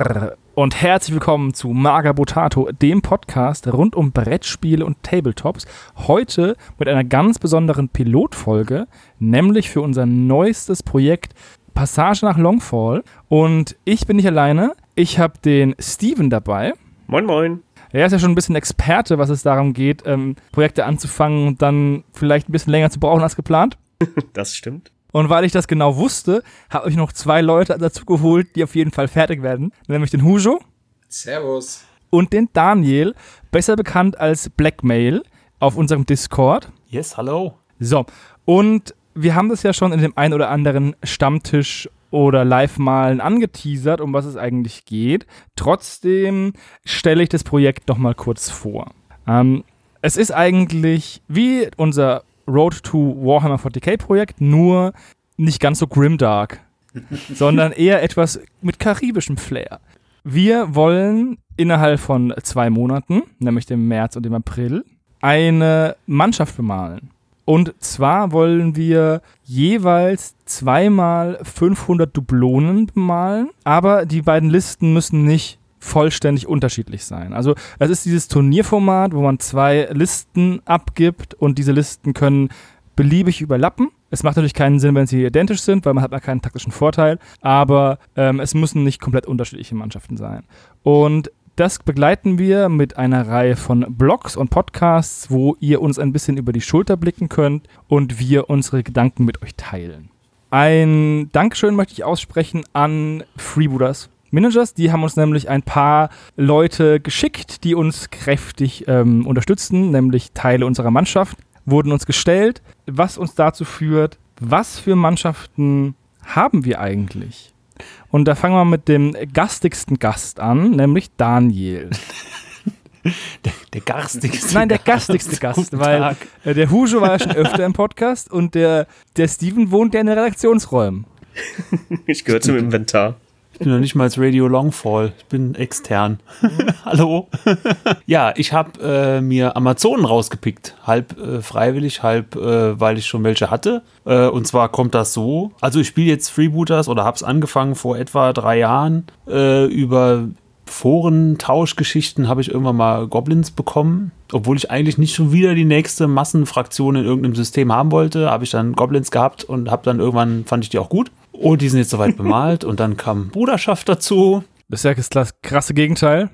Arr. Und herzlich willkommen zu Maga Botato, dem Podcast rund um Brettspiele und Tabletops. Heute mit einer ganz besonderen Pilotfolge, nämlich für unser neuestes Projekt Passage nach Longfall. Und ich bin nicht alleine. Ich habe den Steven dabei. Moin, moin. Er ist ja schon ein bisschen Experte, was es darum geht, ähm, Projekte anzufangen und dann vielleicht ein bisschen länger zu brauchen als geplant. Das stimmt. Und weil ich das genau wusste, habe ich noch zwei Leute dazu geholt, die auf jeden Fall fertig werden. Nämlich den Hujo. Servus. Und den Daniel, besser bekannt als Blackmail, auf unserem Discord. Yes, hallo. So, und wir haben das ja schon in dem ein oder anderen Stammtisch oder Live-Malen angeteasert, um was es eigentlich geht. Trotzdem stelle ich das Projekt noch mal kurz vor. Ähm, es ist eigentlich wie unser Road to Warhammer 40k Projekt, nur nicht ganz so grimdark, sondern eher etwas mit karibischem Flair. Wir wollen innerhalb von zwei Monaten, nämlich dem März und dem April, eine Mannschaft bemalen. Und zwar wollen wir jeweils zweimal 500 Dublonen bemalen, aber die beiden Listen müssen nicht vollständig unterschiedlich sein. Also es ist dieses Turnierformat, wo man zwei Listen abgibt und diese Listen können beliebig überlappen. Es macht natürlich keinen Sinn, wenn sie identisch sind, weil man hat ja keinen taktischen Vorteil, aber ähm, es müssen nicht komplett unterschiedliche Mannschaften sein. Und das begleiten wir mit einer Reihe von Blogs und Podcasts, wo ihr uns ein bisschen über die Schulter blicken könnt und wir unsere Gedanken mit euch teilen. Ein Dankeschön möchte ich aussprechen an Freebooters Managers. Die haben uns nämlich ein paar Leute geschickt, die uns kräftig ähm, unterstützen, nämlich Teile unserer Mannschaft, wurden uns gestellt, was uns dazu führt, was für Mannschaften haben wir eigentlich? Und da fangen wir mit dem gastigsten Gast an, nämlich Daniel. Der, der garstigste Nein, der gastigste Gast, weil äh, der Hujo war ja schon öfter im Podcast und der, der Steven wohnt ja in den Redaktionsräumen. Ich gehöre zum Inventar. Ich bin noch nicht mal als Radio Longfall. Ich bin extern. Hallo. ja, ich habe äh, mir Amazonen rausgepickt. Halb äh, freiwillig, halb äh, weil ich schon welche hatte. Äh, und zwar kommt das so. Also ich spiele jetzt Freebooters oder habe es angefangen vor etwa drei Jahren. Äh, über Foren-Tauschgeschichten habe ich irgendwann mal Goblins bekommen. Obwohl ich eigentlich nicht schon wieder die nächste Massenfraktion in irgendeinem System haben wollte, habe ich dann Goblins gehabt und habe dann irgendwann, fand ich die auch gut. Oh, die sind jetzt soweit bemalt und dann kam Bruderschaft dazu. Das ist ja das krasse Gegenteil.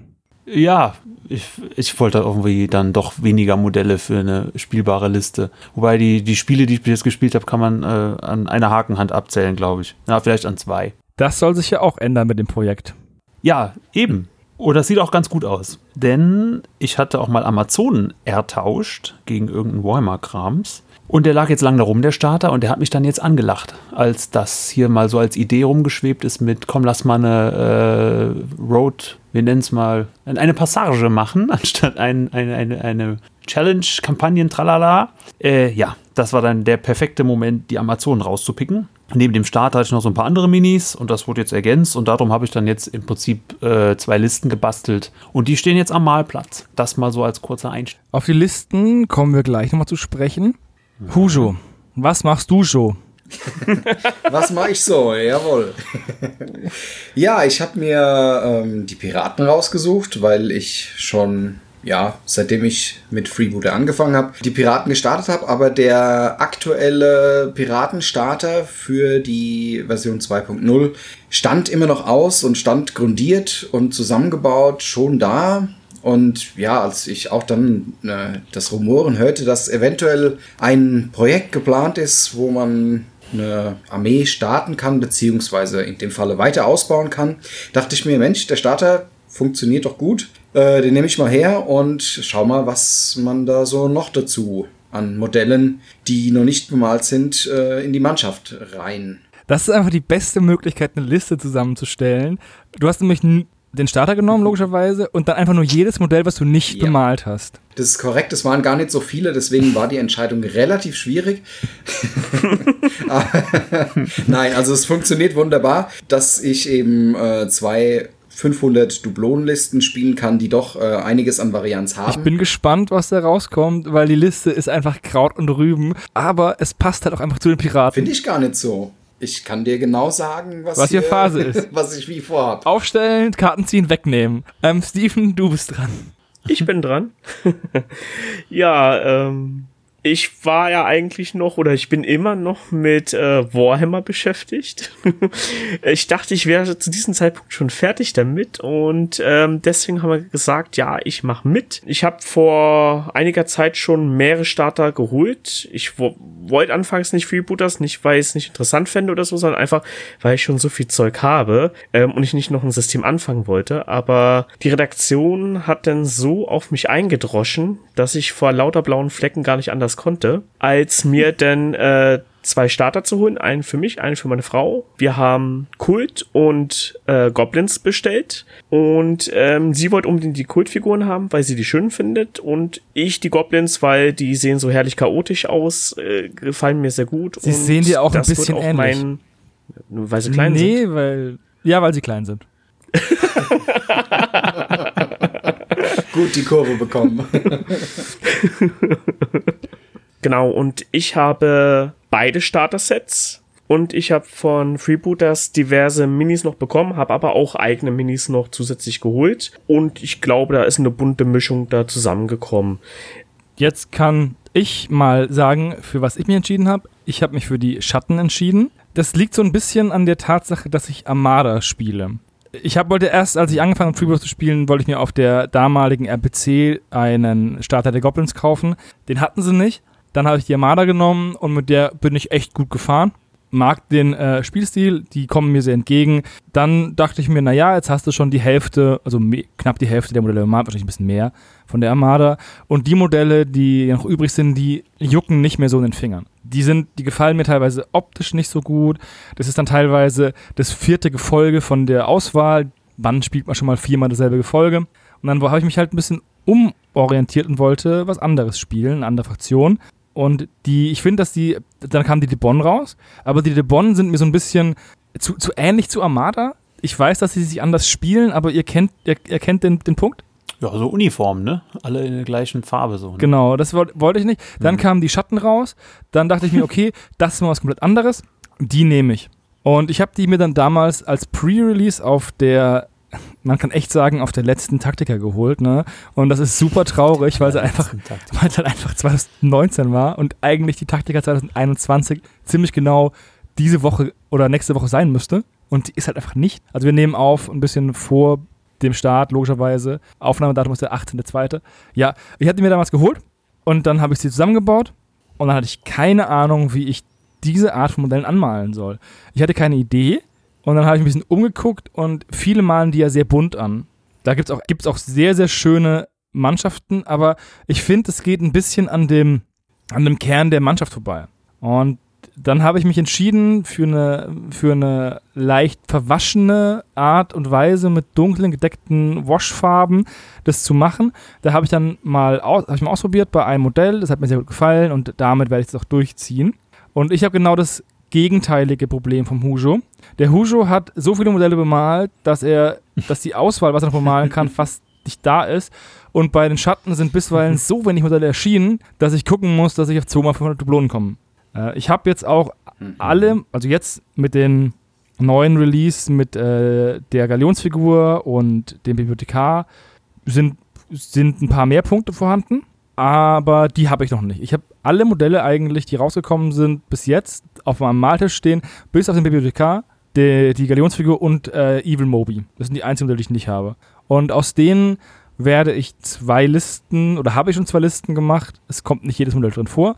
Ja, ich, ich wollte irgendwie dann doch weniger Modelle für eine spielbare Liste. Wobei die, die Spiele, die ich bis jetzt gespielt habe, kann man äh, an einer Hakenhand abzählen, glaube ich. Ja, vielleicht an zwei. Das soll sich ja auch ändern mit dem Projekt. Ja, eben. Oh, das sieht auch ganz gut aus. Denn ich hatte auch mal Amazonen ertauscht gegen irgendeinen Warhammer-Krams. Und der lag jetzt lang da rum, der Starter, und der hat mich dann jetzt angelacht, als das hier mal so als Idee rumgeschwebt ist mit, komm, lass mal eine äh, Road, wir nennen es mal, eine Passage machen, anstatt ein, eine, eine, eine Challenge-Kampagnen, tralala. Äh, ja, das war dann der perfekte Moment, die Amazonen rauszupicken. Neben dem Starter hatte ich noch so ein paar andere Minis und das wurde jetzt ergänzt und darum habe ich dann jetzt im Prinzip äh, zwei Listen gebastelt und die stehen jetzt am Malplatz. Das mal so als kurzer Einstieg. Auf die Listen kommen wir gleich nochmal zu sprechen. Hujo, was machst du so? Was mache ich so? Jawohl. ja, ich habe mir ähm, die Piraten rausgesucht, weil ich schon, ja, seitdem ich mit Freebooter angefangen habe, die Piraten gestartet habe. Aber der aktuelle Piratenstarter für die Version 2.0 stand immer noch aus und stand grundiert und zusammengebaut schon da. Und ja, als ich auch dann äh, das Rumoren hörte, dass eventuell ein Projekt geplant ist, wo man eine Armee starten kann, beziehungsweise in dem Falle weiter ausbauen kann, dachte ich mir, Mensch, der Starter funktioniert doch gut. Äh, den nehme ich mal her und schau mal, was man da so noch dazu an Modellen, die noch nicht bemalt sind, äh, in die Mannschaft rein. Das ist einfach die beste Möglichkeit, eine Liste zusammenzustellen. Du hast nämlich den Starter genommen, logischerweise, und dann einfach nur jedes Modell, was du nicht Ja. bemalt hast. Das ist korrekt, es waren gar nicht so viele, deswegen war die Entscheidung relativ schwierig. Nein, also es funktioniert wunderbar, dass ich eben äh, zwei 500 Dublonenlisten spielen kann, die doch äh, einiges an Varianz Ich haben. bin gespannt, was da rauskommt, weil die Liste ist einfach Kraut und Rüben, aber es passt halt auch einfach zu den Piraten. Finde ich gar nicht so. Ich kann dir genau sagen, was, Was hier Phase ist. Was ich wie vorhab. Aufstellen, Karten ziehen, wegnehmen. Ähm, Steven, du bist dran. Ich bin dran. ja, ähm, ich war ja eigentlich noch oder ich bin immer noch mit äh, Warhammer beschäftigt. ich dachte, ich wäre zu diesem Zeitpunkt schon fertig damit und ähm, deswegen haben wir gesagt, ja, ich mache mit. Ich habe vor einiger Zeit schon mehrere Starter geholt. Ich wollte anfangs nicht Freebooters, nicht weil ich es nicht interessant fände oder so, sondern einfach, weil ich schon so viel Zeug habe ähm, und ich nicht noch ein System anfangen wollte. Aber die Redaktion hat dann so auf mich eingedroschen, dass ich vor lauter blauen Flecken gar nicht anders konnte, als mir denn äh, zwei Starter zu holen, einen für mich, einen für meine Frau. Wir haben Kult und äh, Goblins bestellt und ähm, sie wollte unbedingt die Kultfiguren haben, weil sie die schön findet und ich die Goblins, weil die sehen so herrlich chaotisch aus, äh, gefallen mir sehr gut. Sie sehen dir auch ein bisschen auch ähnlich. Mein, weil sie klein nee, sind. Nee, weil ja, weil sie klein sind. Gut die Kurve bekommen. genau, und ich habe beide Starter-Sets und ich habe von Freebooters diverse Minis noch bekommen, habe aber auch eigene Minis noch zusätzlich geholt und ich glaube, da ist eine bunte Mischung da zusammengekommen. Jetzt kann ich mal sagen, für was ich mich entschieden habe. Ich habe mich für die Schatten entschieden. Das liegt so ein bisschen an der Tatsache, dass ich Armada spiele ich hab, wollte erst, als ich angefangen habe, Freebooters zu spielen, wollte ich mir auf der damaligen RPC einen Starter der Goblins kaufen. Den hatten sie nicht. Dann habe ich die Armada genommen und mit der bin ich echt gut gefahren. Mag den äh, Spielstil, die kommen mir sehr entgegen. Dann dachte ich mir, naja, jetzt hast du schon die Hälfte, also knapp die Hälfte der Modelle Armada, wahrscheinlich ein bisschen mehr von der Armada. Und die Modelle, die noch übrig sind, die jucken nicht mehr so in den Fingern die sind, die gefallen mir teilweise optisch nicht so gut. Das ist dann teilweise das vierte Gefolge von der Auswahl. Wann spielt man schon mal viermal dasselbe Gefolge? Und dann habe ich mich halt ein bisschen umorientiert und wollte was anderes spielen, eine andere Fraktion. Und die, ich finde, dass die, dann kam die Debon raus, aber die Debon sind mir so ein bisschen zu, zu ähnlich zu Armada. Ich weiß, dass sie sich anders spielen, aber ihr kennt, ihr, ihr kennt den, den Punkt? Ja, so Uniform, ne? Alle in der gleichen Farbe so. Ne? Genau, das wollte ich nicht. Dann mhm. kamen die Schatten raus. Dann dachte ich mir, okay, das ist mal was komplett anderes. Die nehme ich. Und ich habe die mir dann damals als Pre-Release auf der, man kann echt sagen, auf der letzten Taktiker geholt, ne? Und das ist super traurig, weil sie einfach, weil es halt einfach 2019 war und eigentlich die Taktiker 2021 ziemlich genau diese Woche oder nächste Woche sein müsste. Und die ist halt einfach nicht. Also wir nehmen auf ein bisschen vor dem Start, logischerweise. Aufnahmedatum ist der 18.02. Ja, ich hatte mir damals geholt und dann habe ich sie zusammengebaut und dann hatte ich keine Ahnung, wie ich diese Art von Modellen anmalen soll. Ich hatte keine Idee und dann habe ich ein bisschen umgeguckt und viele malen die ja sehr bunt an. Da gibt es auch, gibt's auch sehr, sehr schöne Mannschaften, aber ich finde, es geht ein bisschen an dem, an dem Kern der Mannschaft vorbei. Und dann habe ich mich entschieden für eine, für eine leicht verwaschene Art und Weise mit dunklen gedeckten Washfarben das zu machen. Da habe ich dann mal, aus, ich mal ausprobiert bei einem Modell, das hat mir sehr gut gefallen und damit werde ich es auch durchziehen. Und ich habe genau das gegenteilige Problem vom Hujo. Der Hujo hat so viele Modelle bemalt, dass er, dass die Auswahl, was er noch bemalen kann, fast nicht da ist. Und bei den Schatten sind bisweilen so wenig Modelle erschienen, dass ich gucken muss, dass ich auf 2 mal 500 Dublonen komme. Äh, ich habe jetzt auch mhm. alle, also jetzt mit den neuen Release mit äh, der Galionsfigur und dem Bibliothekar sind, sind ein paar mehr Punkte vorhanden, aber die habe ich noch nicht. Ich habe alle Modelle eigentlich, die rausgekommen sind, bis jetzt auf meinem Maltisch stehen, bis auf den Bibliothekar, die, die Galionsfigur und äh, Evil Moby. Das sind die einzigen Modelle, die ich nicht habe. Und aus denen werde ich zwei Listen oder habe ich schon zwei Listen gemacht. Es kommt nicht jedes Modell drin vor.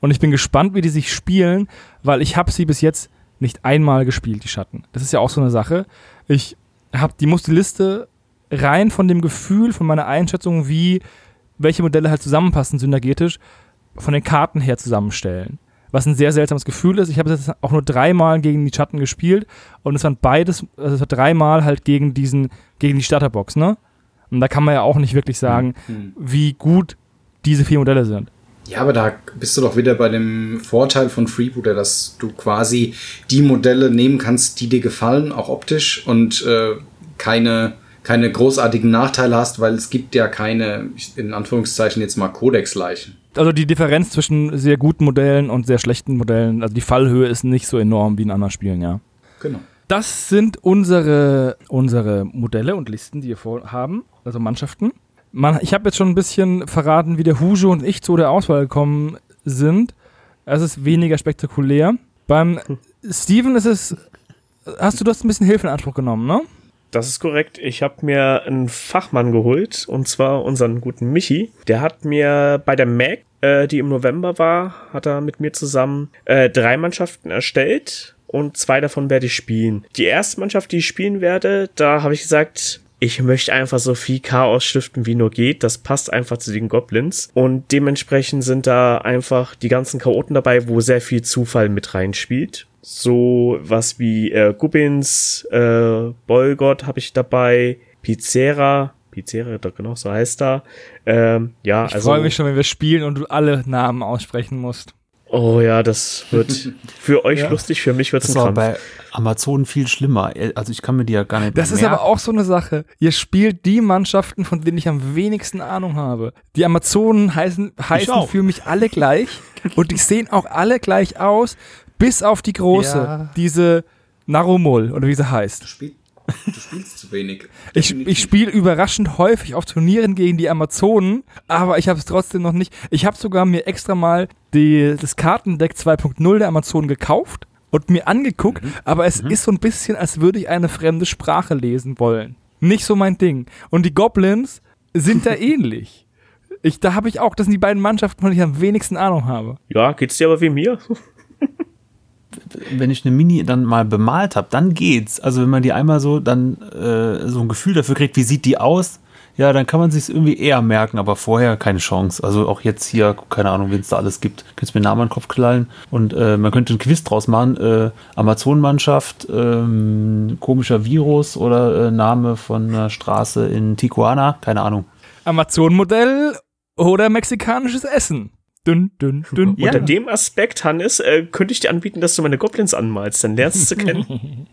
Und ich bin gespannt, wie die sich spielen, weil ich habe sie bis jetzt nicht einmal gespielt, die Schatten. Das ist ja auch so eine Sache. Ich habe die muss die Liste rein von dem Gefühl, von meiner Einschätzung, wie welche Modelle halt zusammenpassen synergetisch, von den Karten her zusammenstellen. Was ein sehr seltsames Gefühl ist. Ich habe jetzt auch nur dreimal gegen die Schatten gespielt und es waren beides, also es war dreimal halt gegen diesen, gegen die Starterbox, ne? Und da kann man ja auch nicht wirklich sagen, mhm. wie gut diese vier Modelle sind. Ja, aber da bist du doch wieder bei dem Vorteil von Freebooter, dass du quasi die Modelle nehmen kannst, die dir gefallen, auch optisch und äh, keine, keine großartigen Nachteile hast, weil es gibt ja keine, in Anführungszeichen jetzt mal Codex-Leichen. Also die Differenz zwischen sehr guten Modellen und sehr schlechten Modellen, also die Fallhöhe ist nicht so enorm wie in anderen Spielen, ja. Genau. Das sind unsere, unsere Modelle und Listen, die wir vorhaben, also Mannschaften. Man, ich habe jetzt schon ein bisschen verraten, wie der Hujo und ich zu der Auswahl gekommen sind. Es ist weniger spektakulär. Beim Steven ist es. Hast du das ein bisschen Hilfe in Anspruch genommen, ne? Das ist korrekt. Ich habe mir einen Fachmann geholt, und zwar unseren guten Michi. Der hat mir bei der MAC, äh, die im November war, hat er mit mir zusammen äh, drei Mannschaften erstellt und zwei davon werde ich spielen. Die erste Mannschaft, die ich spielen werde, da habe ich gesagt, ich möchte einfach so viel Chaos stiften, wie nur geht. Das passt einfach zu den Goblins. Und dementsprechend sind da einfach die ganzen Chaoten dabei, wo sehr viel Zufall mit reinspielt so was wie äh, Gubbins, äh, Bolgot habe ich dabei, Pizzera, Pizzera, doch genau, so heißt er. Ähm, ja, ich also. freue mich schon, wenn wir spielen und du alle Namen aussprechen musst. Oh ja, das wird für euch ja. lustig, für mich wird es ein war bei Amazon viel schlimmer. Also ich kann mir die ja gar nicht Das ist aber auch so eine Sache. Ihr spielt die Mannschaften, von denen ich am wenigsten Ahnung habe. Die Amazonen heißen, heißen für mich alle gleich und die sehen auch alle gleich aus. Bis auf die große, ja. diese Narumol oder wie sie heißt. Du, spiel, du spielst zu wenig. ich ich spiele überraschend häufig auf Turnieren gegen die Amazonen, aber ich habe es trotzdem noch nicht. Ich habe sogar mir extra mal die, das Kartendeck 2.0 der Amazonen gekauft und mir angeguckt, mhm. aber es mhm. ist so ein bisschen, als würde ich eine fremde Sprache lesen wollen. Nicht so mein Ding. Und die Goblins sind da ähnlich. Ich, da habe ich auch, das sind die beiden Mannschaften, von denen ich am wenigsten Ahnung habe. Ja, geht's dir aber wie mir? Wenn ich eine Mini dann mal bemalt habe, dann geht's. Also wenn man die einmal so dann äh, so ein Gefühl dafür kriegt, wie sieht die aus, ja, dann kann man sich irgendwie eher merken, aber vorher keine Chance. Also auch jetzt hier, keine Ahnung, wenn es da alles gibt, könntest mir Namen an den Kopf knallen und äh, man könnte einen Quiz draus machen. Äh, Amazonenmannschaft, ähm, komischer Virus oder äh, Name von einer Straße in Tijuana, keine Ahnung. Amazonenmodell oder mexikanisches Essen. Dünn, dünn, dünn. Ja. Unter dem Aspekt, Hannes, äh, könnte ich dir anbieten, dass du meine Goblins anmalst, dann lernst du sie kennen.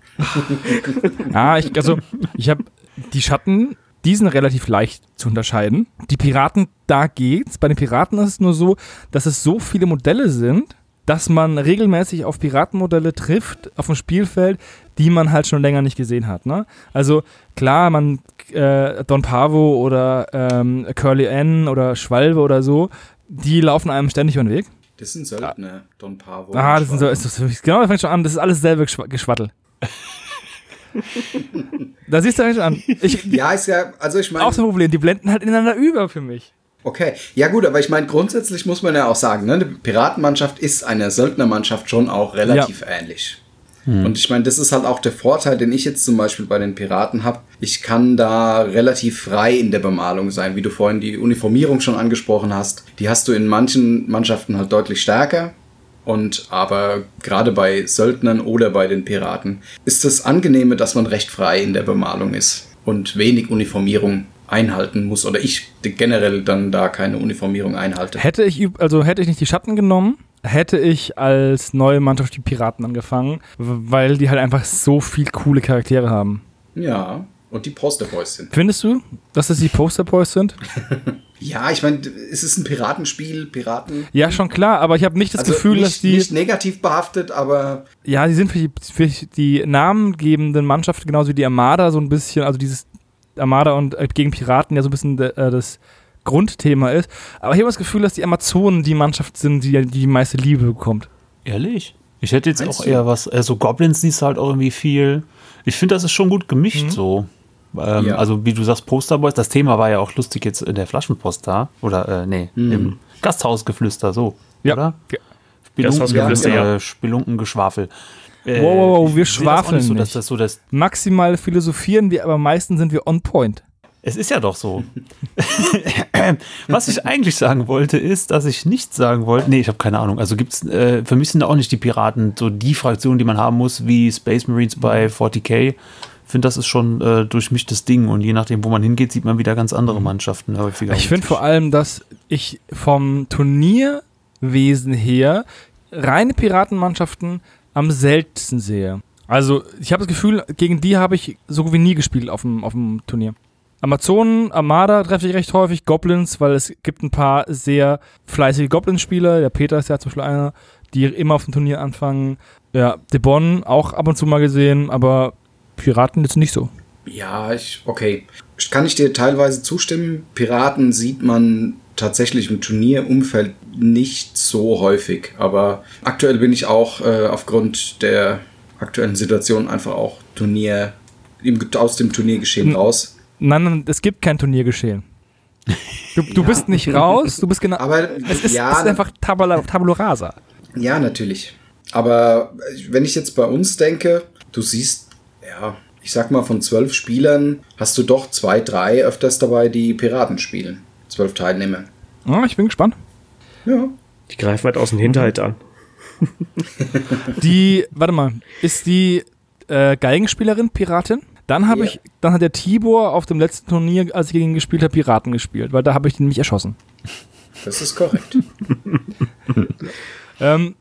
ah, ich, also, ich habe die Schatten, die sind relativ leicht zu unterscheiden. Die Piraten, da geht's. Bei den Piraten ist es nur so, dass es so viele Modelle sind, dass man regelmäßig auf Piratenmodelle trifft auf dem Spielfeld, die man halt schon länger nicht gesehen hat. Ne? Also klar, man äh, Don Pavo oder ähm, Curly N oder Schwalbe oder so, die laufen einem ständig über den Weg. Das sind Söldner, ah. Don Pavo. Ah, das sind so, ist genau, das fängt schon an, das ist alles selbe Geschwattel. da siehst du schon an. Ich, ja, ist ja, also ich meine. Auch so ein Problem, die blenden halt ineinander über für mich. Okay, ja gut, aber ich meine, grundsätzlich muss man ja auch sagen, ne, eine Piratenmannschaft ist einer Söldnermannschaft schon auch relativ ja. ähnlich. Hm. Und ich meine, das ist halt auch der Vorteil, den ich jetzt zum Beispiel bei den Piraten habe. Ich kann da relativ frei in der Bemalung sein, wie du vorhin die Uniformierung schon angesprochen hast. Die hast du in manchen Mannschaften halt deutlich stärker. Und aber gerade bei Söldnern oder bei den Piraten ist das Angenehme, dass man recht frei in der Bemalung ist und wenig Uniformierung einhalten muss oder ich generell dann da keine Uniformierung einhalte. Hätte ich also hätte ich nicht die Schatten genommen, hätte ich als neue Mannschaft die Piraten angefangen, weil die halt einfach so viel coole Charaktere haben. Ja, und die Posterboys sind. Findest du, dass es die Posterboys sind? ja, ich meine, es ist ein Piratenspiel, Piraten. Ja, schon klar, aber ich habe nicht das also Gefühl, nicht, dass die. Nicht negativ behaftet, aber. Ja, die sind für die, für die namengebenden Mannschaften genauso wie die Armada so ein bisschen, also dieses Armada und äh, gegen Piraten ja so ein bisschen äh, das Grundthema ist. Aber ich habe das Gefühl, dass die Amazonen die Mannschaft sind, die die, die meiste Liebe bekommt. Ehrlich? Ich hätte jetzt Meinst auch du? eher was, also Goblins siehst halt auch irgendwie viel. Ich finde, das ist schon gut gemischt mhm. so. Ähm, ja. Also wie du sagst, Posterboys, das Thema war ja auch lustig jetzt in der Flaschenpost da. Oder, äh, nee, mhm. im Gasthausgeflüster, so. Ja. Oder? Ja. Spelunken, ja, äh, Spelunkengeschwafel. Äh, wow, wow, wow, wir schwafeln so, dass das so das Maximal philosophieren wir, aber meistens sind wir on point. Es ist ja doch so. Was ich eigentlich sagen wollte, ist, dass ich nicht sagen wollte, nee, ich habe keine Ahnung. Also gibt's, äh, für mich sind auch nicht die Piraten so die Fraktion, die man haben muss, wie Space Marines bei 40k. Ich finde, das ist schon äh, durchmischtes Ding und je nachdem, wo man hingeht, sieht man wieder ganz andere. Mannschaften häufiger. Ich finde vor allem, dass ich vom Turnierwesen her reine Piratenmannschaften am seltensten sehe. Also, ich habe das Gefühl, gegen die habe ich so wie nie gespielt auf dem, auf dem Turnier. Amazonen, Armada treffe ich recht häufig, Goblins, weil es gibt ein paar sehr fleißige Goblin-Spieler. Der Peter ist ja zum Beispiel einer, die immer auf dem Turnier anfangen. Ja, Debon auch ab und zu mal gesehen, aber Piraten jetzt nicht so. Ja, ich, okay. Kann ich dir teilweise zustimmen? Piraten sieht man tatsächlich im Turnierumfeld nicht so häufig, aber aktuell bin ich auch äh, aufgrund der aktuellen Situation einfach auch Turnier aus dem Turniergeschehen raus. Nein, nein, es gibt kein Turniergeschehen. Du, du ja. bist nicht raus, du bist genau. Aber es ist, ja, es ist einfach Tabula, Tabula Rasa. Ja, natürlich. Aber wenn ich jetzt bei uns denke, du siehst, ja, ich sag mal, von zwölf Spielern hast du doch zwei, drei öfters dabei, die Piraten spielen. Zwölf Teilnehmer. Ja, ich bin gespannt. Ja. Die greifen halt aus dem Hinterhalt an. die, warte mal, ist die äh, Geigenspielerin Piratin? Dann habe yeah. ich, dann hat der Tibor auf dem letzten Turnier, als ich gegen ihn gespielt habe, Piraten gespielt, weil da habe ich den nämlich erschossen. Das ist korrekt. ähm,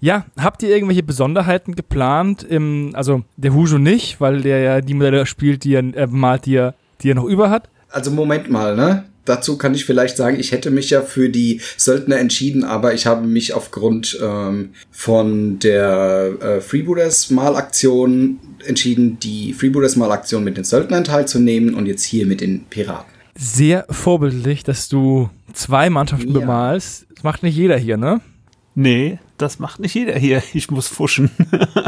ja, habt ihr irgendwelche Besonderheiten geplant? Im, also der Hujo nicht, weil der ja die Modelle spielt, die er äh, malt, die er, die er noch über hat. Also Moment mal, ne? Dazu kann ich vielleicht sagen, ich hätte mich ja für die Söldner entschieden, aber ich habe mich aufgrund ähm, von der äh, Freebooters Malaktion entschieden, die Freebooters Malaktion mit den Söldnern teilzunehmen und jetzt hier mit den Piraten. Sehr vorbildlich, dass du zwei Mannschaften ja. bemalst. Das macht nicht jeder hier, ne? Nee, das macht nicht jeder hier. Ich muss fuschen.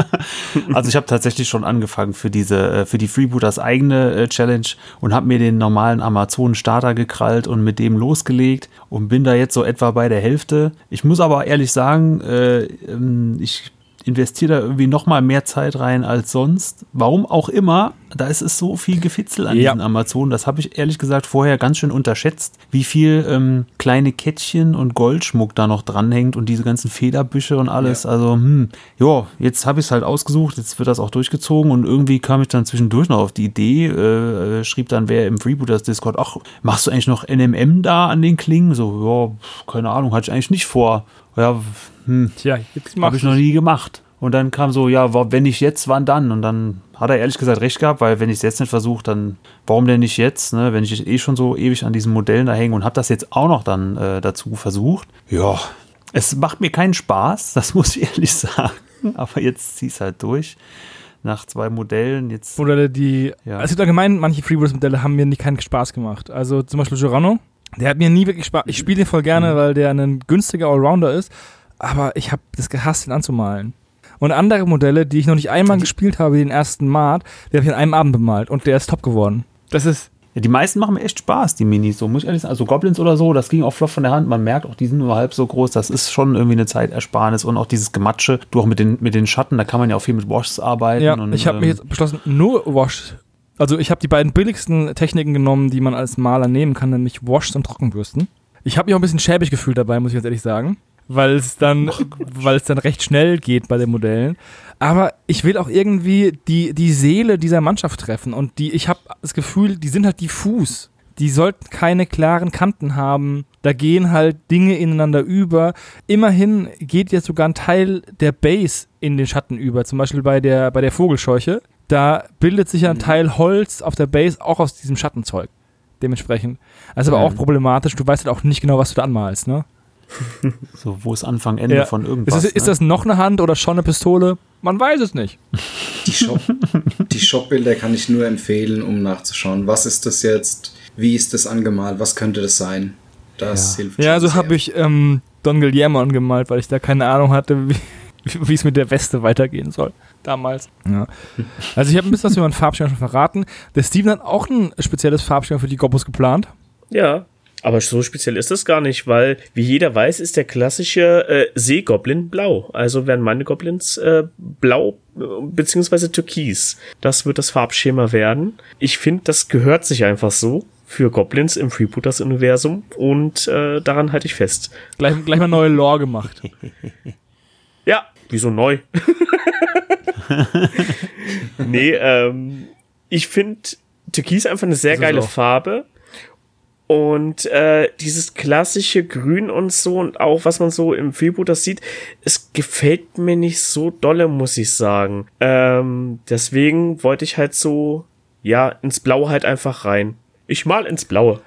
also ich habe tatsächlich schon angefangen für diese, äh, für die Freebooters eigene äh, Challenge und habe mir den normalen Amazon Starter gekrallt und mit dem losgelegt und bin da jetzt so etwa bei der Hälfte. Ich muss aber ehrlich sagen, äh, ähm, ich investiere da irgendwie noch mal mehr Zeit rein als sonst. Warum auch immer, da ist es so viel Gefitzel an ja. diesen Amazonen. Das habe ich ehrlich gesagt vorher ganz schön unterschätzt, wie viel ähm, kleine Kettchen und Goldschmuck da noch dranhängt und diese ganzen Federbüsche und alles. Ja. Also, hm, ja, jetzt habe ich es halt ausgesucht, jetzt wird das auch durchgezogen und irgendwie kam ich dann zwischendurch noch auf die Idee, äh, äh schrieb dann wer im Freebooters Discord, ach, machst du eigentlich noch NMM da an den Klingen? So, ja, keine Ahnung, hatte ich eigentlich nicht vor. Ja, hm, Tja, jetzt habe ich noch nie gemacht. Und dann kam so, ja, wenn nicht jetzt, wann dann? Und dann hat er ehrlich gesagt recht gehabt, weil wenn ich es jetzt nicht versuche, dann warum denn nicht jetzt? Ne? Wenn ich eh schon so ewig an diesen Modellen da hänge und habe das jetzt auch noch dann äh, dazu versucht. Ja, es macht mir keinen Spaß, das muss ich ehrlich sagen. Aber jetzt zieh es halt durch. Nach zwei Modellen jetzt. Modelle, die. Ja. Also, es gibt allgemein, manche Freebooters-Modelle haben mir nicht keinen Spaß gemacht. Also zum Beispiel Girano, der hat mir nie wirklich Spaß. Ich spiele den voll gerne, mhm. weil der ein günstiger Allrounder ist aber ich habe das gehasst, ihn anzumalen. Und andere Modelle, die ich noch nicht einmal gespielt habe, den ersten Mart, die habe ich in einem Abend bemalt und der ist top geworden. Das ist. Ja, die meisten machen mir echt Spaß, die Minis, so muss ich ehrlich sagen. Also Goblins oder so, das ging auch flott von der Hand. Man merkt auch, die sind nur halb so groß. Das ist schon irgendwie eine Zeitersparnis und auch dieses Gematsche, du auch mit den, mit den Schatten, da kann man ja auch viel mit Washs arbeiten. Ja, und, ich habe ähm, mich jetzt beschlossen, nur Wash. Also ich habe die beiden billigsten Techniken genommen, die man als Maler nehmen kann, nämlich Washs und Trockenbürsten. Ich habe mich auch ein bisschen schäbig gefühlt dabei, muss ich ganz ehrlich sagen weil es dann, weil es dann recht schnell geht bei den Modellen. Aber ich will auch irgendwie die, die Seele dieser Mannschaft treffen und die, ich habe das Gefühl, die sind halt diffus. Die sollten keine klaren Kanten haben. Da gehen halt Dinge ineinander über. Immerhin geht jetzt sogar ein Teil der Base in den Schatten über. Zum Beispiel bei der, bei der Vogelscheuche. Da bildet sich ja ein mhm. Teil Holz auf der Base auch aus diesem Schattenzeug. Dementsprechend. Also aber auch problematisch. Du weißt halt auch nicht genau, was du da anmalst, ne? so, wo ist Anfang, Ende ja. von irgendwas. Ist, ist ne? das noch eine Hand oder schon eine Pistole? Man weiß es nicht. Die, Shop, die Shopbilder kann ich nur empfehlen, um nachzuschauen. Was ist das jetzt? Wie ist das angemalt? Was könnte das sein? Das ja. hilft Ja, so habe ich ähm, Don Guillermo angemalt, weil ich da keine Ahnung hatte, wie, wie es mit der Weste weitergehen soll. Damals. Ja. Also ich habe ein bisschen was über meinen Farbschema schon verraten. Der Steven hat auch ein spezielles Farbschema für die Gobbos geplant. Ja, aber so speziell ist das gar nicht, weil, wie jeder weiß, ist der klassische äh, Seegoblin blau. Also werden meine Goblins äh, blau äh, beziehungsweise türkis. Das wird das Farbschema werden. Ich finde, das gehört sich einfach so für Goblins im Freebooters-Universum und äh, daran halte ich fest. Gleich, gleich mal neue Lore gemacht. ja, wieso neu? nee, ähm, ich finde Türkis einfach eine sehr geile Farbe und äh, dieses klassische Grün und so und auch was man so im Freeboot sieht, es gefällt mir nicht so dolle, muss ich sagen. Ähm, deswegen wollte ich halt so, ja, ins Blau halt einfach rein. Ich mal ins Blaue.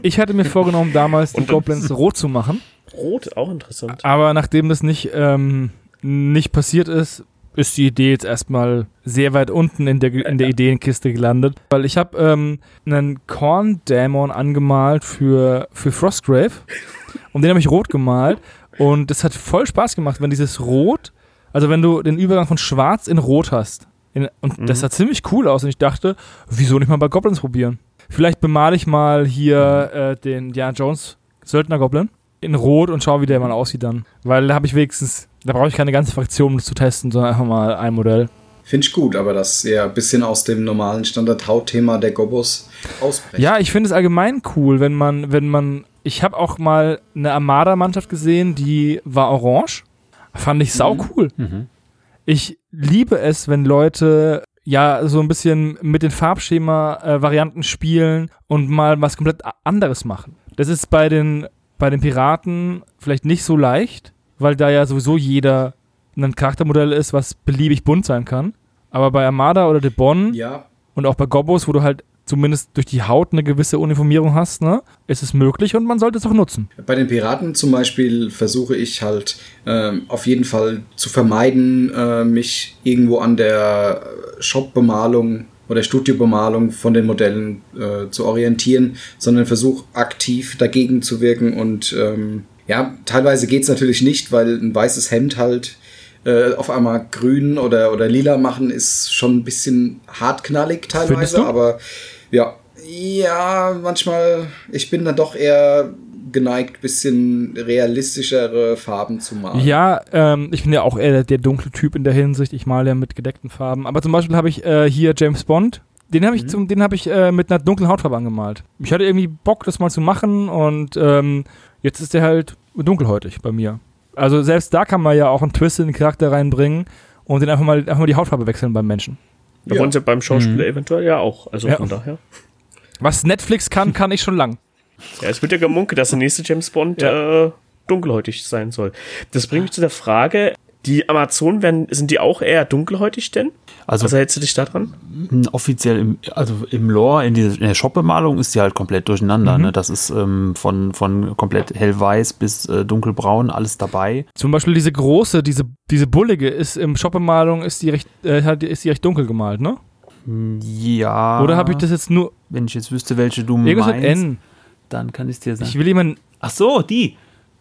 Ich hatte mir vorgenommen, damals die Goblins rot zu machen. Rot, auch interessant. Aber nachdem das nicht, ähm, nicht passiert ist, ist die Idee jetzt erstmal sehr weit unten in der, in der Ideenkiste gelandet. Weil ich habe ähm, einen Korn-Dämon angemalt für, für Frostgrave. Und den habe ich rot gemalt. Und das hat voll Spaß gemacht, wenn dieses Rot, also wenn du den Übergang von Schwarz in Rot hast. In, und das sah ziemlich cool aus. Und ich dachte, wieso nicht mal bei Goblins probieren? Vielleicht bemale ich mal hier äh, den Diana Jones Söldner-Goblin in Rot und schau, wie der mal aussieht dann. Weil da habe ich wenigstens, da brauche ich keine ganze Fraktion, um das zu testen, sondern einfach mal ein Modell. Finde ich gut, aber das ja ein bisschen aus dem normalen Standard-Hautthema der Gobos ausbrechen. Ja, ich finde es allgemein cool, wenn man, wenn man, ich habe auch mal eine Armada-Mannschaft gesehen, die war orange. Fand ich sau cool. Mhm. Ich liebe es, wenn Leute ja so ein bisschen mit den Farbschema-Varianten spielen und mal was komplett anderes machen. Das ist bei den, bei den Piraten vielleicht nicht so leicht, weil da ja sowieso jeder ein Charaktermodell ist, was beliebig bunt sein kann. Aber bei Armada oder De Bonn Ja, und auch bei Gobos, wo du halt zumindest durch die Haut eine gewisse Uniformierung hast, ne, ist es möglich und man sollte es auch nutzen. Bei den Piraten zum Beispiel versuche ich halt ähm, auf jeden Fall zu vermeiden, äh, mich irgendwo an der Shop-Bemalung oder Studiobemalung von den Modellen äh, zu orientieren, sondern versuche aktiv dagegen zu wirken und ähm, ja, teilweise geht es natürlich nicht, weil ein weißes Hemd halt äh, auf einmal grün oder, oder lila machen ist schon ein bisschen hartknallig teilweise, aber ja, ja, manchmal, ich bin dann doch eher geneigt, bisschen realistischere Farben zu malen. Ja, ähm, ich bin ja auch eher der, dunkle Typ in der Hinsicht. Ich male ja mit gedeckten Farben. Aber zum Beispiel habe ich äh, hier James Bond. Den habe ich, zum, den hab ich äh, mit einer dunklen Hautfarbe angemalt. Ich hatte irgendwie Bock, das mal zu machen und ähm, jetzt ist der halt dunkelhäutig bei mir. Also selbst da kann man ja auch einen Twist in den Charakter reinbringen und den einfach mal, einfach mal die Hautfarbe wechseln beim Menschen. Da Ja. wollen sie beim Schauspieler eventuell ja auch. Also Ja. von daher. Was Netflix kann, kann ich schon lang. Ja, es wird ja gemunkelt, dass der nächste James Bond äh, dunkelhäutig sein soll. Das bringt mich zu der Frage, die Amazonen werden, sind die auch eher dunkelhäutig denn? Also Was hältst du dich da dran? offiziell im, also im Lore, in, dieser- in der Shop-Bemalung ist die halt komplett durcheinander. Mhm. Ne? Das ist ähm, von, von komplett hellweiß bis äh, dunkelbraun alles dabei. Zum Beispiel diese große, diese, diese bullige ist im Shopbemalung ist die recht, äh, ist die recht dunkel gemalt, ne? Ja. Oder habe ich das jetzt nur. Wenn ich jetzt wüsste, welche du Irgendwas mit meinst, N. dann kann ich es dir sagen. Ich will jemanden. Ach so, die.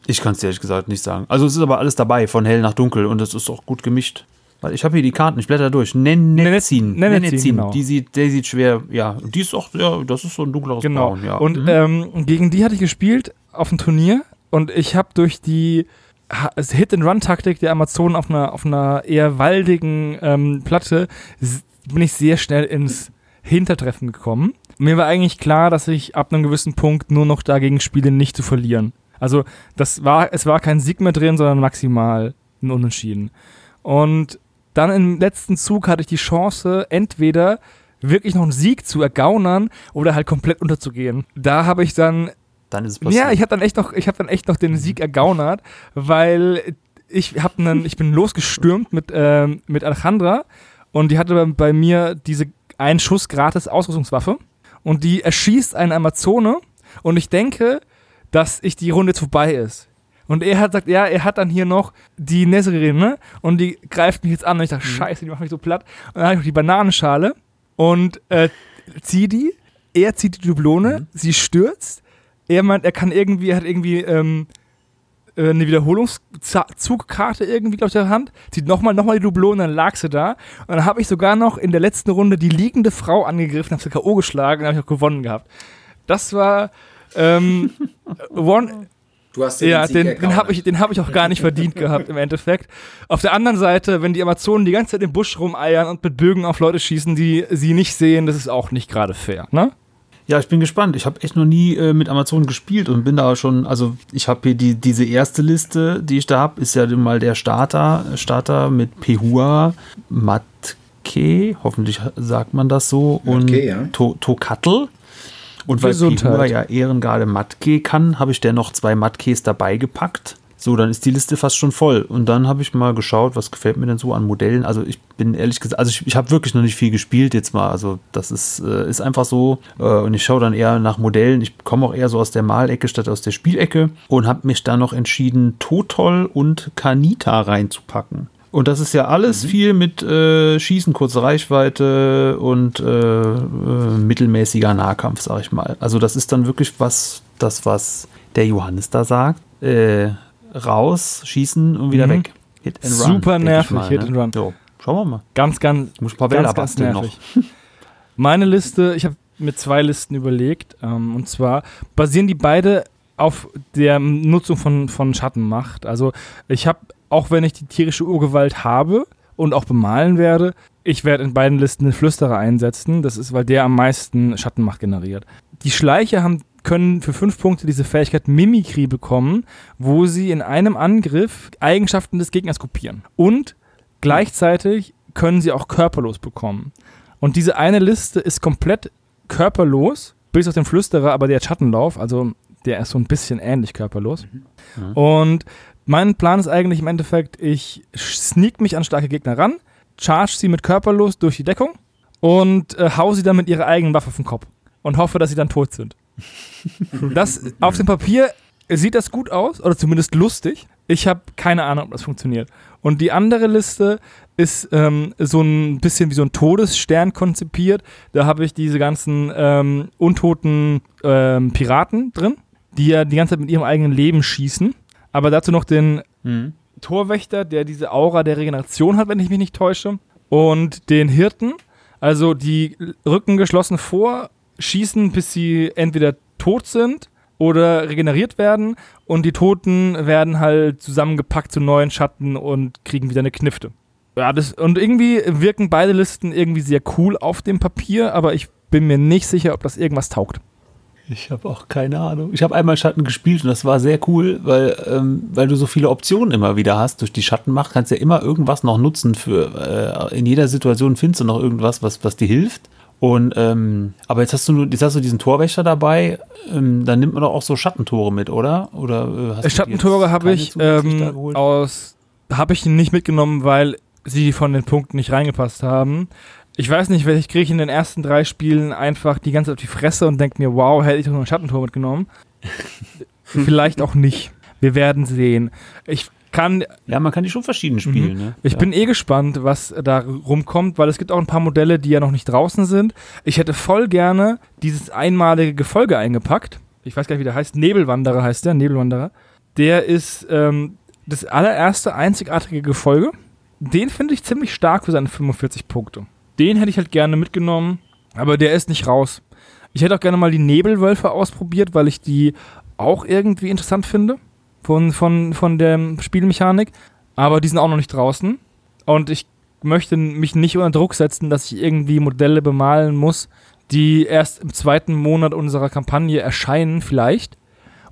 Ich kann es dir ehrlich gesagt nicht sagen. Also es ist aber alles dabei, von hell nach dunkel und es ist auch gut gemischt. Weil ich habe hier die Karten, ich blätter durch. Nennetzin. Nennetzin, genau. Die sieht, der sieht schwer, ja. Die ist auch, ja, das ist so ein dunkleres Genau. Braun, ja. Und Mhm. ähm, gegen die hatte ich gespielt auf dem Turnier und ich habe durch die Hit-and-Run-Taktik der Amazonen auf einer, auf einer eher waldigen ähm, Platte bin ich sehr schnell ins Hintertreffen gekommen. Mir war eigentlich klar, dass ich ab einem gewissen Punkt nur noch dagegen spiele, nicht zu verlieren. Also das war, es war kein Sieg mehr drin, sondern maximal ein Unentschieden. Und dann im letzten Zug hatte ich die Chance, entweder wirklich noch einen Sieg zu ergaunern oder halt komplett unterzugehen. Da habe ich dann dann ist es passiert. ja, ich habe dann echt noch, ich habe dann echt noch den Sieg ergaunert, weil ich habe einen, ich bin losgestürmt mit ähm, mit Alejandra und die hatte bei, bei mir diese einen Schuss gratis Ausrüstungswaffe und die erschießt einen Amazone und ich denke, dass ich die Runde jetzt vorbei ist. Und er hat gesagt, ja, er hat dann hier noch die Nesserin, ne? Und die greift mich jetzt an und ich dachte, scheiße, die macht mich so platt. Und dann habe ich noch die Bananenschale und äh, zieh die. Er zieht die Dublone, sie stürzt. Er meint, er kann irgendwie, er hat irgendwie ähm, äh, eine Wiederholungszugkarte irgendwie, glaube ich, der Hand. Zieht nochmal noch mal die Dublone, dann lag sie da. Und dann habe ich sogar noch in der letzten Runde die liegende Frau angegriffen, habe sie K.O. geschlagen und habe ich auch gewonnen gehabt. Das war ähm, one, Du hast dir ja, Sieg den, den habe ich, den hab ich auch gar nicht verdient gehabt im Endeffekt. Auf der anderen Seite, wenn die Amazonen die ganze Zeit im Busch rumeiern und mit Bögen auf Leute schießen, die sie nicht sehen, das ist auch nicht gerade fair, ne? Ja, ich bin gespannt. Ich habe echt noch nie äh, mit Amazon gespielt und bin da schon, also ich habe hier die, diese erste Liste, die ich da habe, ist ja mal der Starter, Starter mit Pehua, Matke, hoffentlich sagt man das so, und ja. to Tokatl. Und weil Gesundheit. Pehua ja Ehrengarde Matke kann, habe ich der noch zwei Matkes dabei gepackt. So, dann ist die Liste fast schon voll. Und dann habe ich mal geschaut, was gefällt mir denn so an Modellen. Also ich bin ehrlich gesagt, also ich, ich habe wirklich noch nicht viel gespielt jetzt mal. Also das ist, äh, ist einfach so. Äh, und ich schaue dann eher nach Modellen. Ich komme auch eher so aus der Malecke statt aus der Spielecke. Und habe mich dann noch entschieden, Totol und Kanita reinzupacken. Und das ist ja alles mhm. viel mit äh, Schießen, kurze Reichweite und äh, äh, mittelmäßiger Nahkampf, sag ich mal. Also das ist dann wirklich was, das, was der Johannes da sagt. Äh, raus, schießen und wieder mhm. weg. Hit and run. Super nervig, mal, Hit ne? and run. So, schauen wir mal. Ganz, ganz, ich muss ein paar ganz, ganz nervig. noch. Meine Liste, ich habe mir zwei Listen überlegt. Ähm, und zwar basieren die beide auf der Nutzung von, von Schattenmacht. Also ich habe auch wenn ich die tierische Urgewalt habe und auch bemalen werde, ich werde in beiden Listen den Flüsterer einsetzen. Das ist, weil der am meisten Schattenmacht generiert. Die Schleicher haben, können für fünf Punkte diese Fähigkeit Mimikry bekommen, wo sie in einem Angriff Eigenschaften des Gegners kopieren. Und gleichzeitig können sie auch körperlos bekommen. Und diese eine Liste ist komplett körperlos, bis auf den Flüsterer, aber der hat Schattenlauf, also der ist so ein bisschen ähnlich körperlos. Mhm. Und mein Plan ist eigentlich im Endeffekt, ich sneak mich an starke Gegner ran, charge sie mit körperlos durch die Deckung und äh, hau sie dann mit ihrer eigenen Waffe auf den Kopf und hoffe, dass sie dann tot sind. Das auf dem Papier sieht das gut aus oder zumindest lustig. Ich habe keine Ahnung, ob das funktioniert. Und die andere Liste ist ähm, so ein bisschen wie so ein Todesstern konzipiert. Da habe ich diese ganzen ähm, untoten ähm, Piraten drin, die ja die ganze Zeit mit ihrem eigenen Leben schießen aber dazu noch den mhm. Torwächter, der diese Aura der Regeneration hat, wenn ich mich nicht täusche. Und den Hirten, also die Rücken geschlossen vor, schießen, bis sie entweder tot sind oder regeneriert werden. Und die Toten werden halt zusammengepackt zu neuen Schatten und kriegen wieder eine Knifte. Ja, das, und irgendwie wirken beide Listen irgendwie sehr cool auf dem Papier, aber ich bin mir nicht sicher, ob das irgendwas taugt. Ich habe auch keine Ahnung. Ich habe einmal Schatten gespielt und das war sehr cool, weil, ähm, weil du so viele Optionen immer wieder hast. Durch die Schattenmacht kannst du ja immer irgendwas noch nutzen für äh, in jeder Situation findest du noch irgendwas, was, was dir hilft. Und ähm, aber jetzt hast du nur, jetzt hast du diesen Torwächter dabei, ähm, dann nimmt man doch auch so Schattentore mit, oder? Oder äh, Schattentore habe ich ähm, aus habe ich nicht mitgenommen, weil sie von den Punkten nicht reingepasst haben ich weiß nicht, vielleicht kriege ich in den ersten drei Spielen einfach die ganze Zeit auf die Fresse und denke mir, wow, hätte ich doch noch ein Schattentor mitgenommen. vielleicht auch nicht. Wir werden sehen. Ich kann. Ja, man kann die schon verschieden spielen. Mhm. Ne? Ich ja. bin eh gespannt, was da rumkommt, weil es gibt auch ein paar Modelle, die ja noch nicht draußen sind. Ich hätte voll gerne dieses einmalige Gefolge eingepackt. Ich weiß gar nicht, wie der heißt. Nebelwanderer heißt der, Nebelwanderer. Der ist ähm, das allererste einzigartige Gefolge. Den finde ich ziemlich stark für seine 45 Punkte. Den hätte ich halt gerne mitgenommen, aber der ist nicht raus. Ich hätte auch gerne mal die Nebelwölfe ausprobiert, weil ich die auch irgendwie interessant finde von, von, von der Spielmechanik. Aber die sind auch noch nicht draußen. Und ich möchte mich nicht unter Druck setzen, dass ich irgendwie Modelle bemalen muss, die erst im zweiten Monat unserer Kampagne erscheinen, vielleicht.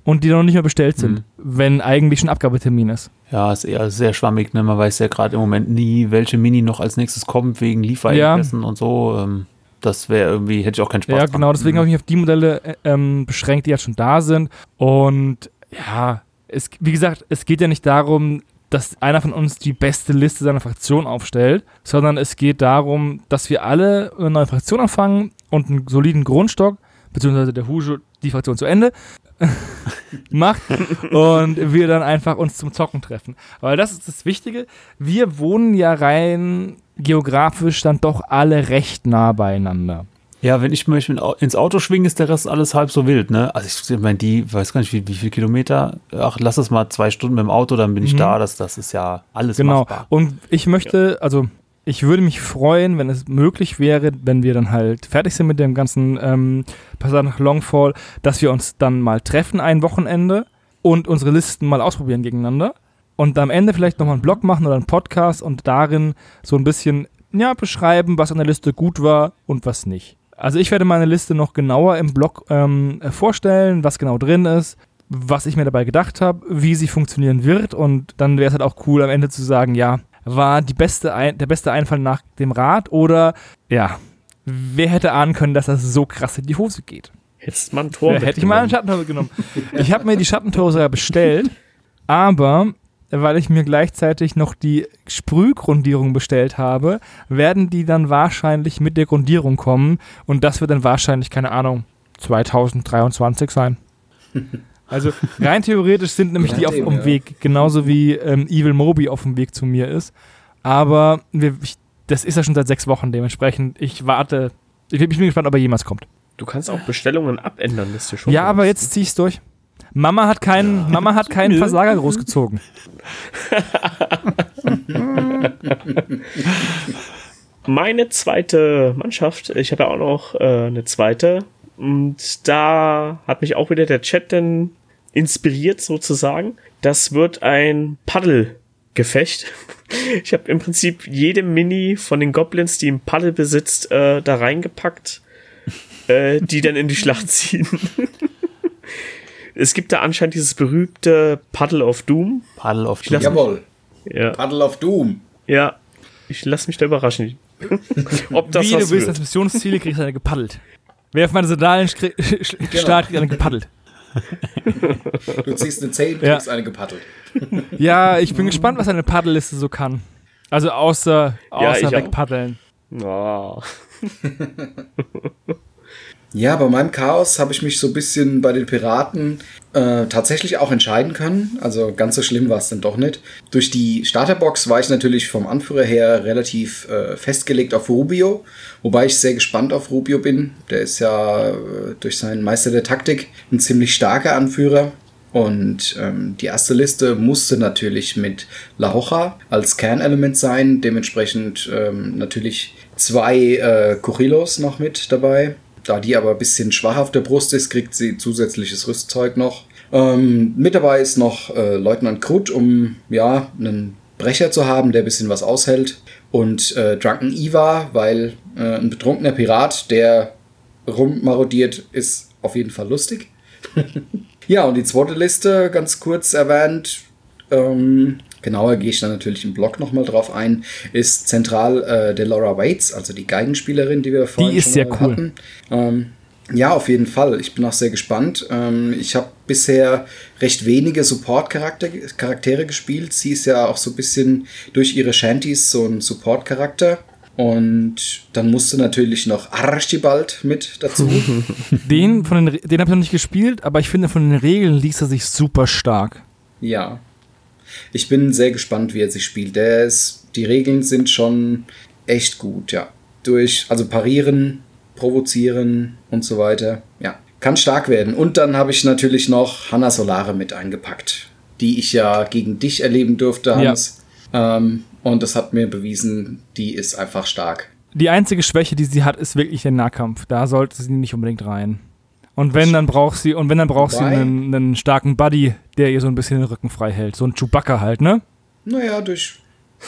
Und die noch nicht mehr bestellt sind, mhm. wenn eigentlich schon Abgabetermin ist. Ja, ist eher sehr schwammig, ne? Man weiß ja gerade im Moment nie, welche Mini noch als nächstes kommt, wegen Lieferengpässen ja. und so. Ähm, das wäre irgendwie, hätte ich auch keinen Spaß Ja, genau, deswegen mhm. habe ich mich auf die Modelle äh, ähm, beschränkt, die jetzt schon da sind. Und ja, es, wie gesagt, es geht ja nicht darum, dass einer von uns die beste Liste seiner Fraktion aufstellt, sondern es geht darum, dass wir alle eine neue Fraktion anfangen und einen soliden Grundstock, beziehungsweise der Hujo die Fraktion zu Ende, macht und wir dann einfach uns zum Zocken treffen. Weil das ist das Wichtige. Wir wohnen ja rein geografisch dann doch alle recht nah beieinander. Ja, wenn ich mich ins Auto schwinge, ist der Rest alles halb so wild, ne? Also ich meine, die, weiß gar nicht, wie, wie viele Kilometer, ach, lass es mal zwei Stunden mit dem Auto, dann bin ich mhm. da, das, das ist ja alles genau. machbar. Und ich möchte, also ich würde mich freuen, wenn es möglich wäre, wenn wir dann halt fertig sind mit dem ganzen ähm, Passat nach Longfall, dass wir uns dann mal treffen ein Wochenende und unsere Listen mal ausprobieren gegeneinander und am Ende vielleicht nochmal einen Blog machen oder einen Podcast und darin so ein bisschen ja, beschreiben, was an der Liste gut war und was nicht. Also ich werde meine Liste noch genauer im Blog ähm, vorstellen, was genau drin ist, was ich mir dabei gedacht habe, wie sie funktionieren wird und dann wäre es halt auch cool am Ende zu sagen, ja, war die beste Ein der beste Einfall nach dem Rad oder ja, wer hätte ahnen können, dass das so krass in die Hose geht? Hättest man ein Tor ja, Hätte ich mal einen Schattentor genommen. ich habe mir die Schattentore sogar bestellt Aber weil ich mir gleichzeitig noch die Sprühgrundierung bestellt habe, werden die dann wahrscheinlich mit der Grundierung kommen und das wird dann wahrscheinlich, keine Ahnung, 2023 sein. Also rein theoretisch sind nämlich die auf dem ja. Weg, genauso wie ähm, Evil Moby auf dem Weg zu mir ist. Aber wir, ich, das ist ja schon seit sechs Wochen dementsprechend. Ich warte. Ich bin, ich bin gespannt, ob er jemals kommt. Du kannst auch Bestellungen abändern, das ist dir schon Ja, aber jetzt zieh ich's durch. Mama hat keinen, Mama hat keinen Versager großgezogen. Meine zweite Mannschaft, ich habe ja auch noch äh, eine zweite. Und da hat mich auch wieder der Chat dann inspiriert sozusagen. Das wird ein Paddelgefecht. Ich habe im Prinzip jede Mini von den Goblins, die ein Paddel besitzt, äh, da reingepackt, äh, die dann in die Schlacht ziehen. es gibt da anscheinend dieses berühmte Paddle of Doom. Paddle auf Ich lass- Jawohl. Ja, Paddle of Doom. ja. Ich lasse mich da überraschen. Ob das Wie was du willst, wird. als Missionsziele kriegst du eine gepaddelt. Wer auf meine Sandalen starrt, kriegt eine gepaddelt. Du ziehst eine 10, Ja. kriegst eine gepaddelt. Ja, ich bin gespannt, was eine Paddelliste so kann. Also außer, außer auch. wegpaddeln. Ah. Ja, bei meinem Chaos habe ich mich so ein bisschen bei den Piraten äh, tatsächlich auch entscheiden können. Also ganz so schlimm war es dann doch nicht. Durch die Starterbox war ich natürlich vom Anführer her relativ äh, festgelegt auf Rubio, wobei ich sehr gespannt auf Rubio bin. Der ist ja äh, durch seinen Meister der Taktik ein ziemlich starker Anführer. Und ähm, die erste Liste musste natürlich mit La Hoja als Kernelement sein. Dementsprechend ähm, natürlich zwei äh, Gorillos noch mit dabei. Da die aber ein bisschen schwach auf der Brust ist, kriegt sie zusätzliches Rüstzeug noch. Ähm, mit dabei ist noch äh, Leutnant Krut, um ja einen Brecher zu haben, der ein bisschen was aushält. Und äh, Drunken Iva, weil äh, ein betrunkener Pirat, der rummarodiert, ist auf jeden Fall lustig. Ja, und die zweite Liste, ganz kurz erwähnt, ähm, genauer gehe ich dann natürlich im Blog nochmal drauf ein, ist zentral äh, der Laura Waits, also die Geigenspielerin, die wir vorhin ist schon sehr cool. hatten. Ähm, ja, auf jeden Fall. Ich bin auch sehr gespannt. Ähm, ich habe bisher recht wenige Support-Charaktere Charaktere gespielt. Sie ist ja auch so ein bisschen durch ihre Shanties so ein Support-Charakter. Und dann musste natürlich noch Archibald mit dazu. Den, von den, den habe ich noch nicht gespielt, aber ich finde, von den Regeln liest er sich super stark. Ja. Ich bin sehr gespannt, wie er sich spielt. Der ist, die Regeln sind schon echt gut, ja. Durch, also parieren, provozieren und so weiter. Ja. Kann stark werden. Und dann habe ich natürlich noch Hanna Solare mit eingepackt, die ich ja gegen dich erleben durfte, Hans. Ähm, und das hat mir bewiesen, die ist einfach stark. Die einzige Schwäche, die sie hat, ist wirklich der Nahkampf. Da sollte sie nicht unbedingt rein. Und wenn, dann braucht sie, und wenn, dann braucht sie einen, einen starken Buddy, der ihr so ein bisschen den Rücken frei hält. So ein Chewbacca halt, ne? Naja, durch,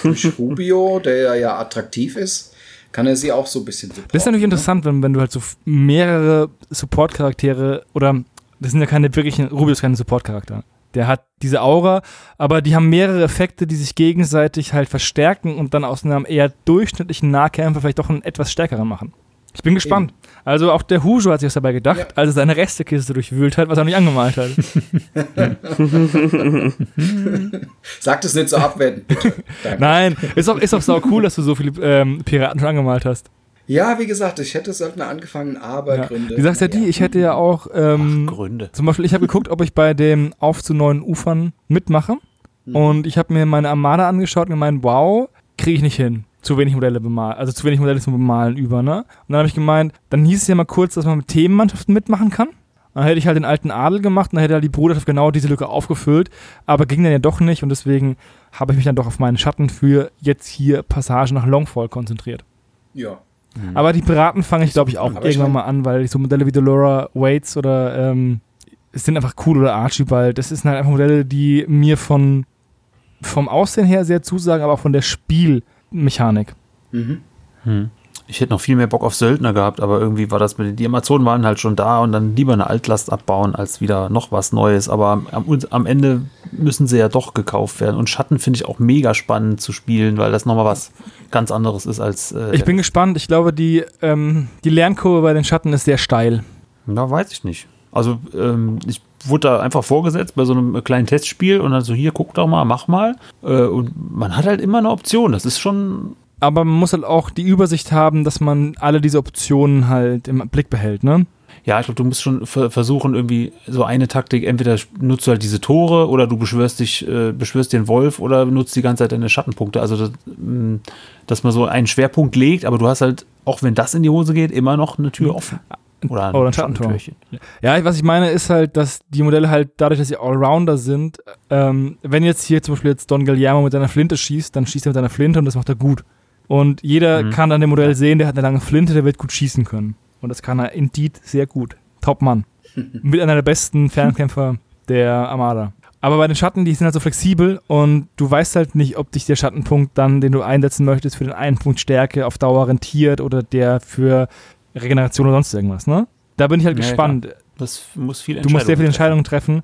durch Rubio, der ja attraktiv ist, kann er sie auch so ein bisschen supporten. Das ist natürlich ne? interessant, wenn, wenn du halt so mehrere Support-Charaktere oder das sind ja keine wirklichen, Rubio ist kein Support-Charakter. Der hat diese Aura, aber die haben mehrere Effekte, die sich gegenseitig halt verstärken und dann aus einem eher durchschnittlichen Nahkämpfer vielleicht doch einen etwas stärkeren machen. Ich bin gespannt. Also auch der Hujo hat sich was dabei gedacht, Ja. als er seine Restekiste durchwühlt hat, was er nicht angemalt hat. Sag das nicht so abwertend, bitte. Danke. Nein, ist auch, ist auch sau cool, dass du so viele ähm, Piraten schon angemalt hast. Ja, wie gesagt, ich hätte Söldner angefangen, aber Ja. Gründe. Sache ist ja die, ich hätte ja auch ähm, Gründe. Zum Beispiel, ich habe geguckt, ob ich bei dem Auf zu neuen Ufern mitmache. Und ich habe mir meine Armada angeschaut und gemeint, wow, kriege ich nicht hin. Zu wenig Modelle bemalen, also zu wenig Modelle zum Bemalen über, ne? Und dann habe ich gemeint, dann hieß es ja mal kurz, dass man mit Themenmannschaften mitmachen kann. Dann hätte ich halt den alten Adel gemacht und dann hätte halt die Bruderschaft genau diese Lücke aufgefüllt. Aber ging dann ja doch nicht und deswegen habe ich mich dann doch auf meinen Schatten für jetzt hier Passage nach Longfall konzentriert. Ja. Aber die Piraten fange ich, glaube ich, auch Aber irgendwann mal an, weil so Modelle wie Dolora Waits oder ähm, es sind einfach cool oder Archibald. Das sind halt einfach Modelle, die mir von vom Aussehen her sehr zusagen, aber auch von der Spielmechanik. Mhm. Hm. Ich hätte noch viel mehr Bock auf Söldner gehabt, aber irgendwie war das mit die Amazonen waren halt schon da und dann lieber eine Altlast abbauen als wieder noch was Neues. Aber am, am Ende müssen sie ja doch gekauft werden. Und Schatten finde ich auch mega spannend zu spielen, weil das nochmal was ganz anderes ist als. Äh, Ich bin gespannt. Ich glaube, die, ähm, die Lernkurve bei den Schatten ist sehr steil. Ja, weiß ich nicht. Also ähm, ich wurde da einfach vorgesetzt bei so einem kleinen Testspiel und dann so, hier, guck doch mal, mach mal. Äh, und man hat halt immer eine Option. Das ist schon. Aber man muss halt auch die Übersicht haben, dass man alle diese Optionen halt im Blick behält, ne? Ja, ich glaube, du musst schon versuchen, irgendwie so eine Taktik, entweder nutzt du halt diese Tore oder du beschwörst dich, äh, beschwörst den Wolf oder nutzt die ganze Zeit deine Schattenpunkte. Also, das, mh, dass man so einen Schwerpunkt legt, aber du hast halt, auch wenn das in die Hose geht, immer noch eine Tür offen. Oder ein, Oder ein Schattentor. Ja, was ich meine ist halt, dass die Modelle halt dadurch, dass sie Allrounder sind, ähm, wenn jetzt hier zum Beispiel jetzt Don Guillermo mit seiner Flinte schießt, dann schießt er mit seiner Flinte und das macht er gut. Und jeder mhm. kann dann dem Modell sehen, der hat eine lange Flinte, der wird gut schießen können. Und das kann er indeed sehr gut. Top Mann. mit einer der besten Fernkämpfer der Armada. Aber bei den Schatten, die sind halt so flexibel und du weißt halt nicht, ob dich der Schattenpunkt dann, den du einsetzen möchtest, für den einen Punkt Stärke auf Dauer rentiert oder der für Regeneration oder sonst irgendwas, ne? Da bin ich halt ja, gespannt. Ja, das muss viel Du musst sehr viele Entscheidungen treffen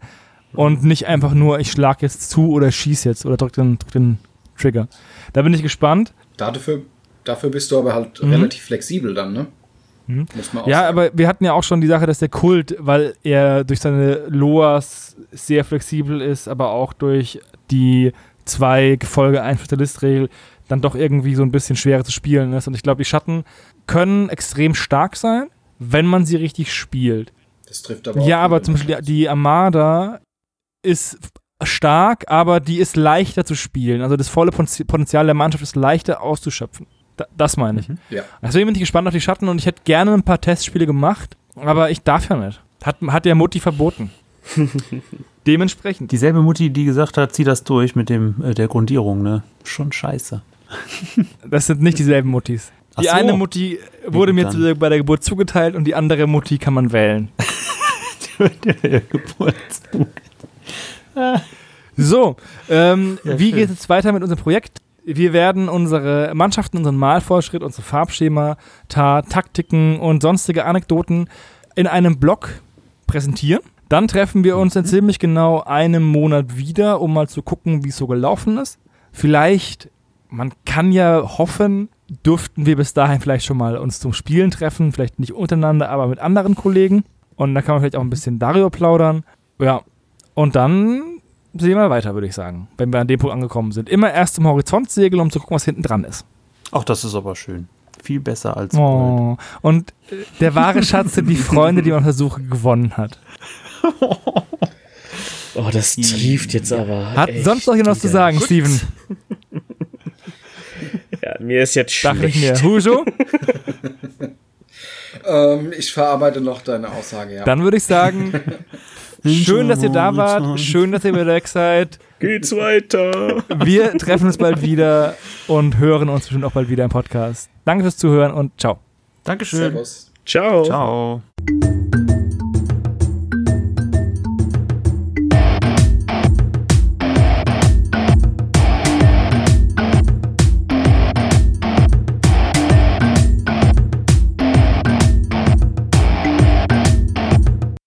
und nicht einfach nur, ich schlag jetzt zu oder schieß jetzt oder drück den, drück den Trigger. Da bin ich gespannt. Dafür, dafür bist du aber halt mhm. relativ flexibel dann, ne? Mhm. ja, sagen. aber wir hatten ja auch schon die Sache, dass der Kult, weil er durch seine Loas sehr flexibel ist, aber auch durch die zwei Gefolge ein Fatalist-Regel dann doch irgendwie so ein bisschen schwerer zu spielen ist. Und ich glaube, die Schatten können extrem stark sein, wenn man sie richtig spielt. Das trifft aber Ja, aber zum Beispiel die Armada ist stark, aber die ist leichter zu spielen. Also das volle Potenzial der Mannschaft ist leichter auszuschöpfen. das meine ich. Mhm. Ja. Deswegen bin ich gespannt auf die Schatten und ich hätte gerne ein paar Testspiele gemacht, aber ich darf ja nicht. Hat, hat der Mutti verboten. Dementsprechend. Dieselbe Mutti, die gesagt hat, zieh das durch mit dem, äh, der Grundierung, ne? Schon scheiße. das sind nicht dieselben Muttis. Die so. eine Mutti wurde mir zu, bei der Geburt zugeteilt und die andere Mutti kann man wählen. so, ähm, ja, wie geht es jetzt weiter mit unserem Projekt? Wir werden unsere Mannschaften, unseren Malfortschritt, unsere Farbschema, Taktiken und sonstige Anekdoten in einem Blog präsentieren. Dann treffen wir uns in mhm. ziemlich genau einem Monat wieder, um mal zu gucken, wie es so gelaufen ist. Vielleicht, man kann ja hoffen, dürften wir bis dahin vielleicht schon mal uns zum Spielen treffen, vielleicht nicht untereinander, aber mit anderen Kollegen. Und da kann man vielleicht auch ein bisschen darüber plaudern. Ja, und dann sehen wir weiter, würde ich sagen, wenn wir an dem Punkt angekommen sind. Immer erst zum Horizont segeln, um zu gucken, was hinten dran ist. Ach, das ist aber schön. Viel besser als oh. Und äh, der wahre Schatz sind die Freunde, die man Versuche gewonnen hat. Oh, das trieft jetzt aber. Hat sonst noch jemand was zu sagen, Gut. Steven? Ja, mir ist jetzt schlecht. Dachte ich mir. Hujo? ähm, ich verarbeite noch deine Aussage, ja. Dann würde ich sagen, schön, dass ihr da wart. Schön, dass ihr wieder weg seid. Geht's weiter. Wir treffen uns bald wieder und hören uns bestimmt auch bald wieder im Podcast. Danke fürs Zuhören und ciao. Dankeschön. Servus. Ciao. Ciao.